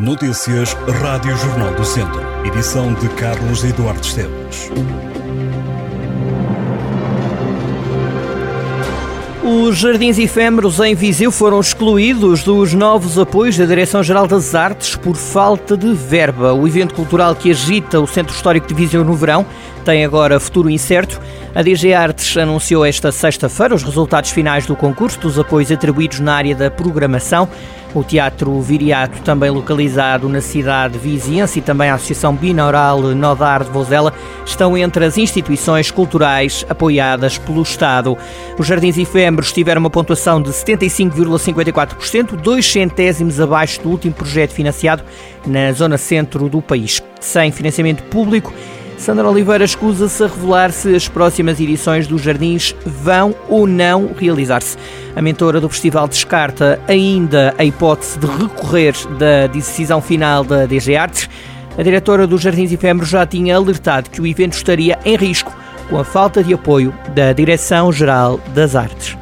Notícias Rádio Jornal do Centro. Edição de Carlos Eduardo Esteves. Os jardins efêmeros em Viseu foram excluídos dos novos apoios da Direção-Geral das Artes por falta de verba. O evento cultural que agita o Centro Histórico de Viseu no verão tem agora futuro incerto. A DG Artes anunciou esta sexta-feira os resultados finais do concurso dos apoios atribuídos na área da programação. O Teatro Viriato, também localizado na cidade vizinhança, e também a Associação Binaural Nodar de Vozela, estão entre as instituições culturais apoiadas pelo Estado. Os Jardins Efêmeros tiveram uma pontuação de 75,54%, dois centésimos abaixo do último projeto financiado na zona centro do país. Sem financiamento público, Sandra Oliveira escusa-se a revelar se as próximas edições dos Jardins vão ou não realizar-se. A mentora do festival descarta ainda a hipótese de recorrer da decisão final da DG Artes. A diretora dos Jardins Efêmeros já tinha alertado que o evento estaria em risco com a falta de apoio da Direção-Geral das Artes.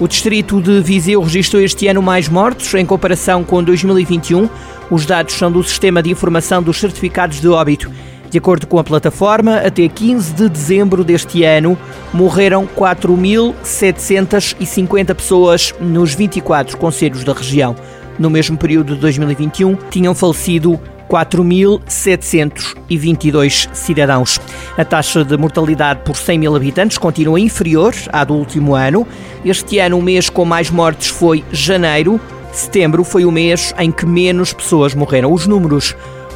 O distrito de Viseu registrou este ano mais mortos em comparação com 2021. Os dados são do Sistema de Informação dos Certificados de Óbito. De acordo com a plataforma, até 15 de dezembro deste ano morreram 4.750 pessoas nos 24 conselhos da região. No mesmo período de 2021, tinham falecido 4.722 cidadãos. A taxa de mortalidade por 100 mil habitantes continua inferior à do último ano. Este ano, o mês com mais mortes foi janeiro. Setembro foi o mês em que menos pessoas morreram. Os números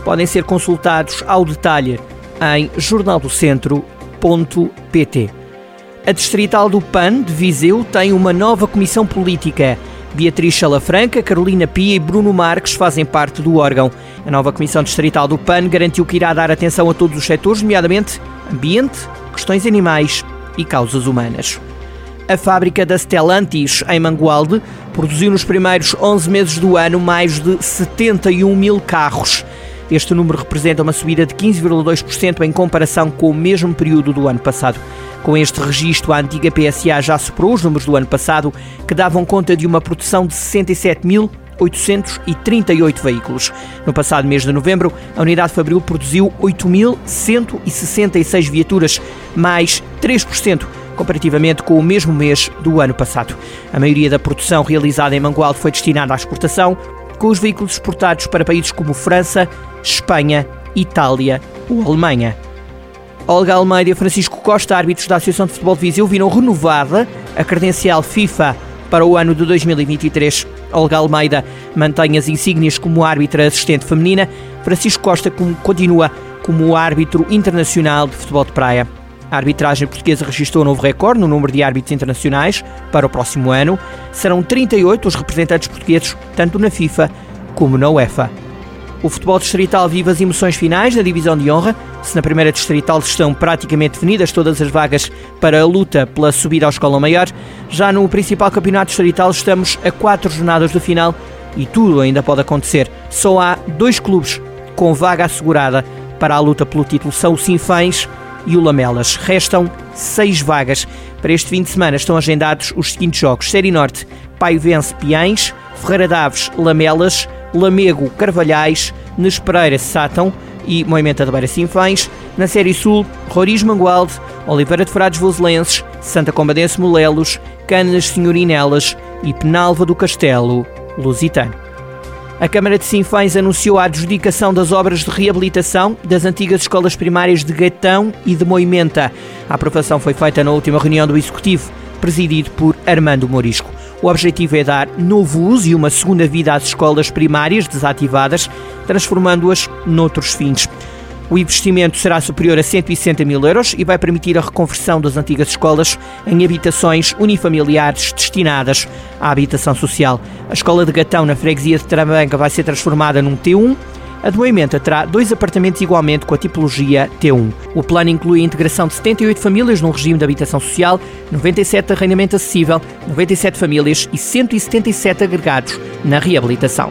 podem ser consultados ao detalhe em jornaldocentro.pt. A Distrital do PAN de Viseu tem uma nova comissão política. Beatriz Salafranca, Carolina Pia e Bruno Marques fazem parte do órgão. A nova Comissão Distrital do PAN garantiu que irá dar atenção a todos os setores, nomeadamente ambiente, questões animais e causas humanas. A fábrica da Stellantis, em Mangualde, produziu nos primeiros 11 meses do ano mais de 71 mil carros. Este número representa uma subida de 15,2% em comparação com o mesmo período do ano passado. Com este registro, a antiga PSA já superou os números do ano passado, que davam conta de uma produção de 67.838 veículos. No passado mês de novembro, a unidade Fabril produziu 8.166 viaturas, mais 3% comparativamente com o mesmo mês do ano passado. A maioria da produção realizada em Mangualde foi destinada à exportação, com os veículos exportados para países como França, Espanha, Itália ou Alemanha. Olga Almeida e Francisco Costa, árbitros da Associação de Futebol de Viseu, viram renovada a credencial FIFA para o ano de 2023. Olga Almeida mantém as insígnias como árbitra assistente feminina. Francisco Costa continua como árbitro internacional de futebol de praia. A arbitragem portuguesa registrou um novo recorde no número de árbitros internacionais para o próximo ano. Serão 38 os representantes portugueses, tanto na FIFA como na UEFA. O futebol distrital vive as emoções finais na divisão de honra. Se na primeira distrital estão praticamente definidas todas as vagas para a luta pela subida à escola maior, já no principal campeonato distrital estamos a quatro jornadas do final e tudo ainda pode acontecer. Só há dois clubes com vaga assegurada para a luta pelo título: são o Sinfãs e o Lamelas. Restam seis vagas. Para este fim de semana estão agendados os seguintes jogos: Série Norte, Paivense Piães, Ferreira Daves, Lamelas. Lamego, Carvalhais, Nespereira, Sátão e Moimenta de Beira Sinfães. Na Série Sul, Roriz Mangualde, Oliveira de Frades Voselenses, Santa Combadense Molelos, Canas Senhorinelas e Penalva do Castelo, Lusitano. A Câmara de Sinfães anunciou a adjudicação das obras de reabilitação das antigas escolas primárias de Gatão e de Moimenta. A aprovação foi feita na última reunião do Executivo, presidido por Armando Morisco. O objetivo é dar novo uso e uma segunda vida às escolas primárias desativadas, transformando-as noutros fins. O investimento será superior a 160 mil euros e vai permitir a reconversão das antigas escolas em habitações unifamiliares destinadas à habitação social. A escola de Gatão, na freguesia de Tramanca, vai ser transformada num T1 a de Moimenta terá dois apartamentos igualmente com a tipologia T1. O plano inclui a integração de 78 famílias num regime de habitação social, 97 de arrendamento acessível, 97 famílias e 177 agregados na reabilitação.